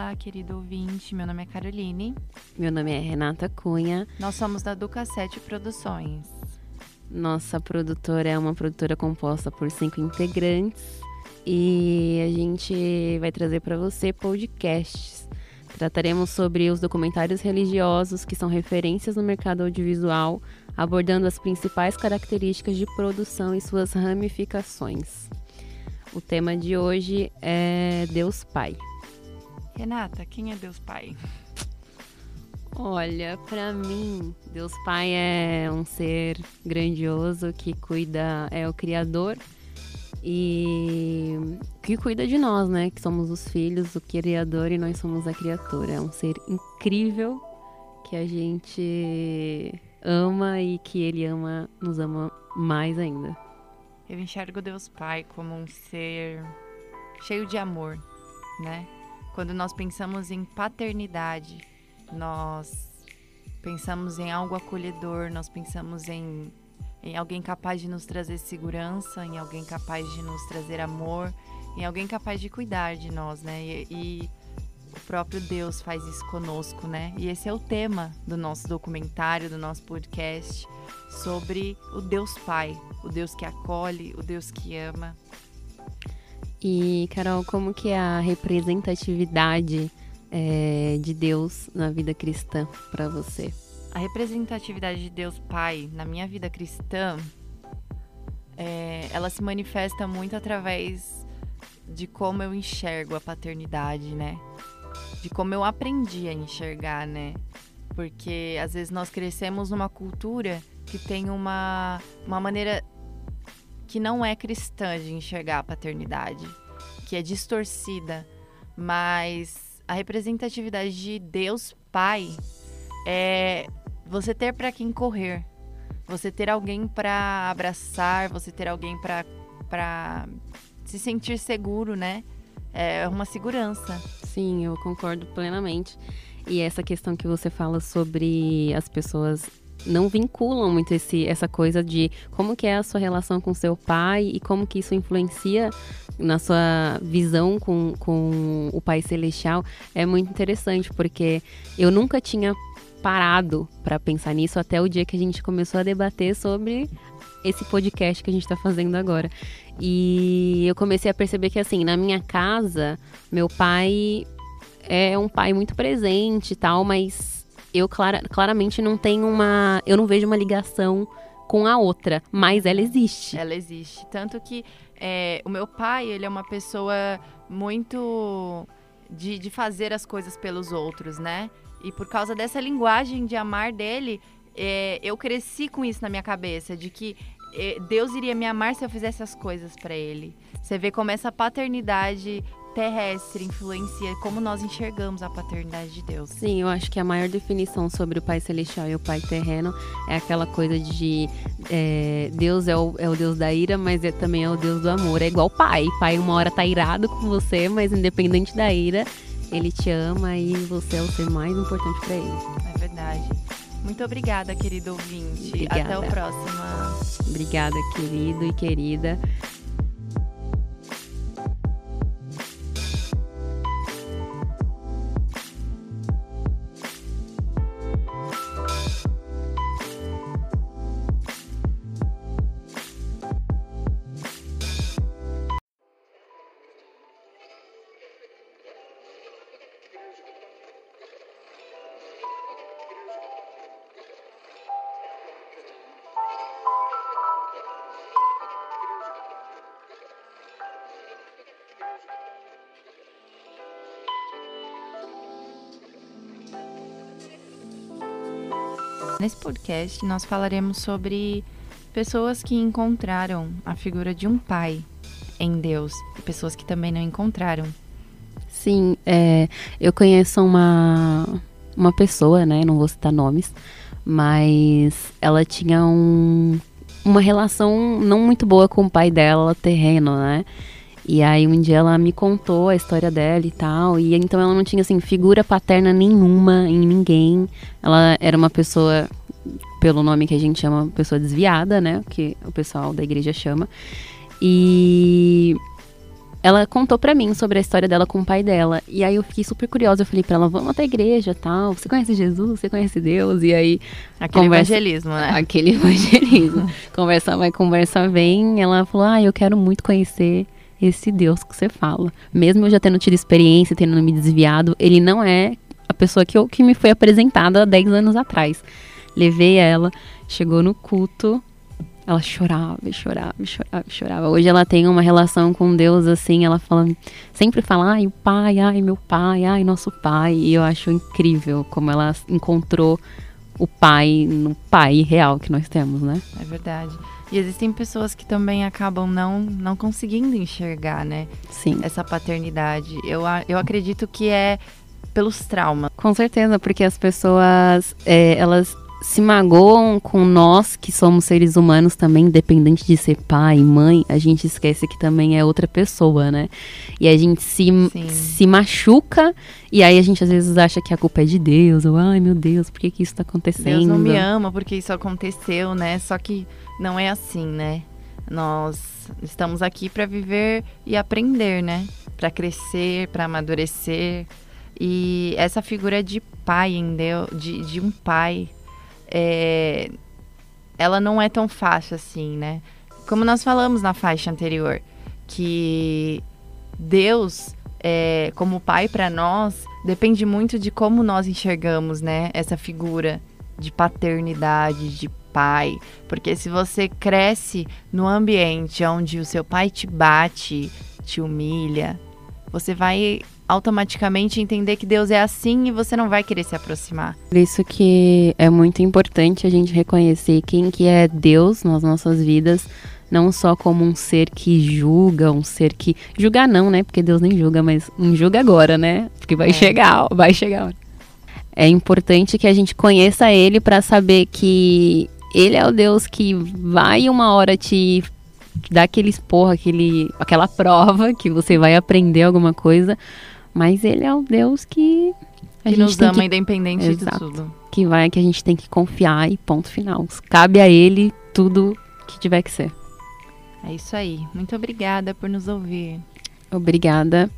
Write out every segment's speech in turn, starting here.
Olá, querido ouvinte. Meu nome é Caroline. Meu nome é Renata Cunha. Nós somos da Duca 7 Produções. Nossa produtora é uma produtora composta por cinco integrantes e a gente vai trazer para você podcasts. Trataremos sobre os documentários religiosos que são referências no mercado audiovisual, abordando as principais características de produção e suas ramificações. O tema de hoje é Deus Pai. Renata, quem é Deus Pai? Olha, para mim, Deus Pai é um ser grandioso que cuida, é o Criador e que cuida de nós, né? Que somos os filhos, o Criador e nós somos a criatura. É um ser incrível que a gente ama e que ele ama, nos ama mais ainda. Eu enxergo Deus Pai como um ser cheio de amor, né? Quando nós pensamos em paternidade, nós pensamos em algo acolhedor, nós pensamos em, em alguém capaz de nos trazer segurança, em alguém capaz de nos trazer amor, em alguém capaz de cuidar de nós, né? E, e o próprio Deus faz isso conosco, né? E esse é o tema do nosso documentário, do nosso podcast, sobre o Deus Pai, o Deus que acolhe, o Deus que ama. E, Carol, como que é a representatividade é, de Deus na vida cristã para você? A representatividade de Deus Pai na minha vida cristã, é, ela se manifesta muito através de como eu enxergo a paternidade, né? De como eu aprendi a enxergar, né? Porque às vezes nós crescemos numa cultura que tem uma, uma maneira que não é cristã de enxergar a paternidade, que é distorcida, mas a representatividade de Deus Pai é você ter para quem correr, você ter alguém para abraçar, você ter alguém para se sentir seguro, né? É uma segurança. Sim, eu concordo plenamente. E essa questão que você fala sobre as pessoas não vinculam muito esse, essa coisa de como que é a sua relação com seu pai e como que isso influencia na sua visão com, com o Pai Celestial é muito interessante, porque eu nunca tinha parado para pensar nisso até o dia que a gente começou a debater sobre esse podcast que a gente está fazendo agora. E eu comecei a perceber que, assim, na minha casa, meu pai é um pai muito presente e tal, mas eu clara, claramente não tenho uma. Eu não vejo uma ligação com a outra, mas ela existe. Ela existe. Tanto que é, o meu pai, ele é uma pessoa muito de, de fazer as coisas pelos outros, né? E por causa dessa linguagem de amar dele, é, eu cresci com isso na minha cabeça, de que é, Deus iria me amar se eu fizesse as coisas para ele. Você vê como essa paternidade terrestre influencia como nós enxergamos a paternidade de Deus. Sim, eu acho que a maior definição sobre o Pai Celestial e o Pai Terreno é aquela coisa de é, Deus é o, é o Deus da ira, mas é, também é o Deus do amor. É igual pai. Pai uma hora tá irado com você, mas independente da ira, ele te ama e você é o ser mais importante para ele. É verdade. Muito obrigada, querido ouvinte. Obrigada. Até o próximo. Obrigada, querido e querida. Nesse podcast, nós falaremos sobre pessoas que encontraram a figura de um pai em Deus e pessoas que também não encontraram. Sim, é, eu conheço uma, uma pessoa, né? Não vou citar nomes, mas ela tinha um, uma relação não muito boa com o pai dela, terreno, né? E aí um dia ela me contou a história dela e tal, e então ela não tinha assim figura paterna nenhuma em ninguém. Ela era uma pessoa pelo nome que a gente chama pessoa desviada, né, que o pessoal da igreja chama. E ela contou para mim sobre a história dela com o pai dela. E aí eu fiquei super curiosa. Eu falei pra ela, vamos até a igreja tal. Você conhece Jesus? Você conhece Deus? E aí. Aquele conversa... evangelismo, né? Aquele evangelismo. conversa vai, conversa vem. Ela falou, ah, eu quero muito conhecer esse Deus que você fala. Mesmo eu já tendo tido experiência, tendo me desviado, ele não é a pessoa que, eu, que me foi apresentada há 10 anos atrás. Levei ela, chegou no culto, ela chorava, chorava, chorava, chorava. Hoje ela tem uma relação com Deus assim, ela fala, sempre fala, ai, o pai, ai, meu pai, ai, nosso pai. E eu acho incrível como ela encontrou o pai no pai real que nós temos, né? É verdade. E existem pessoas que também acabam não, não conseguindo enxergar, né? Sim. Essa paternidade. Eu, eu acredito que é pelos traumas. Com certeza, porque as pessoas, é, elas se magoam com nós, que somos seres humanos também, independente de ser pai, mãe, a gente esquece que também é outra pessoa, né? E a gente se, se machuca, e aí a gente às vezes acha que a culpa é de Deus, ou ai meu Deus, por que, que isso tá acontecendo? Deus não me ama porque isso aconteceu, né? Só que não é assim, né? Nós estamos aqui para viver e aprender, né? Para crescer, para amadurecer. E essa figura de pai em Deus, de, de um pai, é, ela não é tão fácil assim, né? Como nós falamos na faixa anterior, que Deus, é, como pai para nós, depende muito de como nós enxergamos, né? Essa figura de paternidade, de pai. Porque se você cresce no ambiente onde o seu pai te bate, te humilha, você vai automaticamente entender que Deus é assim e você não vai querer se aproximar. Por isso que é muito importante a gente reconhecer quem que é Deus nas nossas vidas, não só como um ser que julga, um ser que julga não, né? Porque Deus nem julga, mas um julga agora, né? Porque vai é. chegar, vai chegar. É importante que a gente conheça ele para saber que ele é o Deus que vai uma hora te dar aquele esporro, aquele, aquela prova que você vai aprender alguma coisa, mas ele é o Deus que a que gente nos ama que... independente Exato. de tudo. Que vai que a gente tem que confiar e ponto final. Cabe a ele tudo que tiver que ser. É isso aí. Muito obrigada por nos ouvir. Obrigada.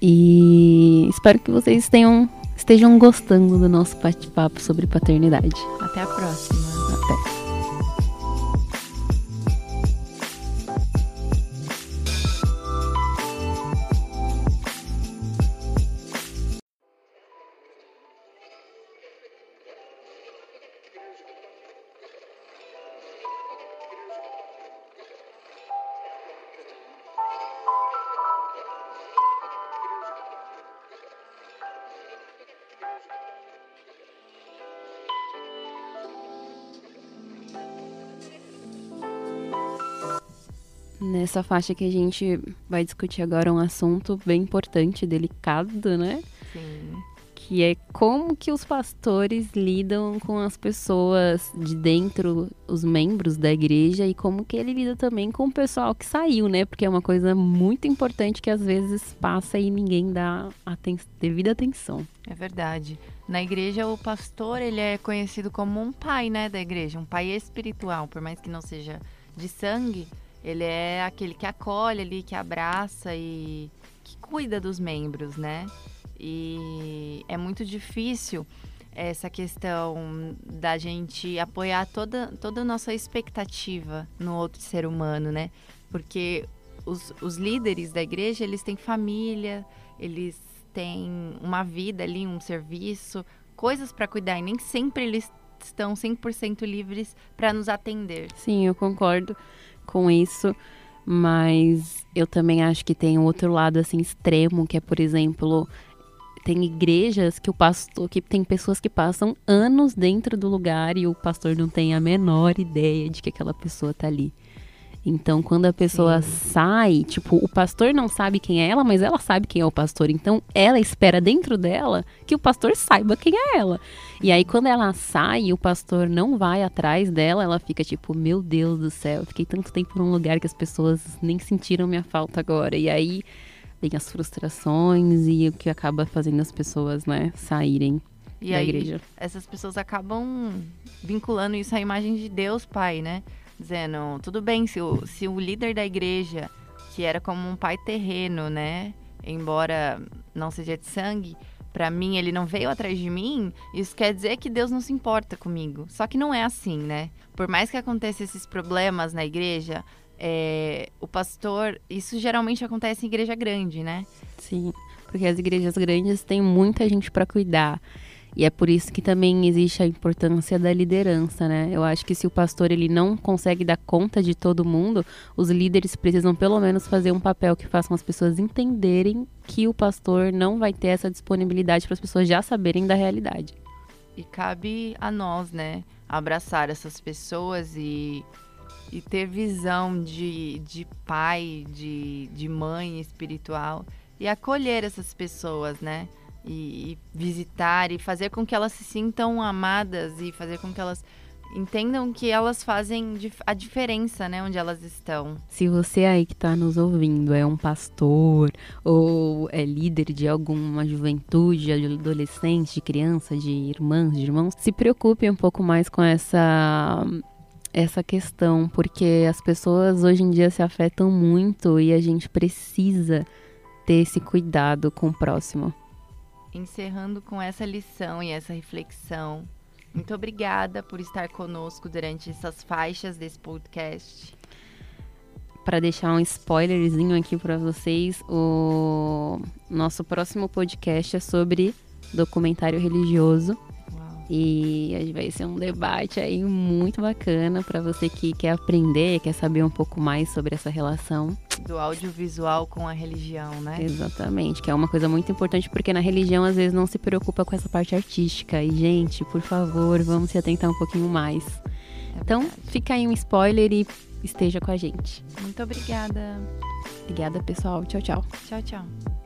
E espero que vocês tenham, estejam gostando do nosso bate-papo sobre paternidade. Até a próxima. Até. Nessa faixa que a gente vai discutir agora um assunto bem importante, delicado, né? Sim. Que é como que os pastores lidam com as pessoas de dentro, os membros da igreja, e como que ele lida também com o pessoal que saiu, né? Porque é uma coisa muito importante que às vezes passa e ninguém dá aten devida atenção. É verdade. Na igreja, o pastor, ele é conhecido como um pai, né, da igreja, um pai espiritual, por mais que não seja de sangue, ele é aquele que acolhe ali, que abraça e que cuida dos membros, né? E é muito difícil essa questão da gente apoiar toda, toda a nossa expectativa no outro ser humano, né? Porque os, os líderes da igreja, eles têm família, eles têm uma vida ali, um serviço, coisas para cuidar e nem sempre eles estão 100% livres para nos atender. Sim, eu concordo com isso, mas eu também acho que tem outro lado assim extremo, que é, por exemplo, tem igrejas que o pastor, que tem pessoas que passam anos dentro do lugar e o pastor não tem a menor ideia de que aquela pessoa tá ali. Então, quando a pessoa Sim. sai, tipo, o pastor não sabe quem é ela, mas ela sabe quem é o pastor. Então, ela espera dentro dela que o pastor saiba quem é ela. E aí, quando ela sai e o pastor não vai atrás dela, ela fica tipo, meu Deus do céu, eu fiquei tanto tempo num lugar que as pessoas nem sentiram minha falta agora. E aí vem as frustrações e o que acaba fazendo as pessoas, né, saírem e da aí, igreja. Essas pessoas acabam vinculando isso à imagem de Deus Pai, né? Dizendo, tudo bem, se o, se o líder da igreja que era como um pai terreno, né? Embora não seja de sangue, para mim ele não veio atrás de mim, isso quer dizer que Deus não se importa comigo. Só que não é assim, né? Por mais que aconteçam esses problemas na igreja, é, o pastor, isso geralmente acontece em igreja grande, né? Sim, porque as igrejas grandes têm muita gente para cuidar. E é por isso que também existe a importância da liderança, né? Eu acho que se o pastor ele não consegue dar conta de todo mundo, os líderes precisam pelo menos fazer um papel que façam as pessoas entenderem que o pastor não vai ter essa disponibilidade para as pessoas já saberem da realidade. E cabe a nós, né, abraçar essas pessoas e, e ter visão de, de pai, de, de mãe espiritual e acolher essas pessoas, né? E, e visitar e fazer com que elas se sintam amadas e fazer com que elas entendam que elas fazem a diferença, né, onde elas estão. Se você aí que está nos ouvindo é um pastor ou é líder de alguma juventude, de adolescente, de criança, de irmãs, de irmãos, se preocupe um pouco mais com essa essa questão, porque as pessoas hoje em dia se afetam muito e a gente precisa ter esse cuidado com o próximo encerrando com essa lição e essa reflexão. Muito obrigada por estar conosco durante essas faixas desse podcast. Para deixar um spoilerzinho aqui para vocês, o nosso próximo podcast é sobre documentário religioso. E vai ser um debate aí muito bacana para você que quer aprender, quer saber um pouco mais sobre essa relação. Do audiovisual com a religião, né? Exatamente, que é uma coisa muito importante porque na religião às vezes não se preocupa com essa parte artística. E, gente, por favor, vamos se atentar um pouquinho mais. É então, fica aí um spoiler e esteja com a gente. Muito obrigada. Obrigada, pessoal. Tchau, tchau. Tchau, tchau.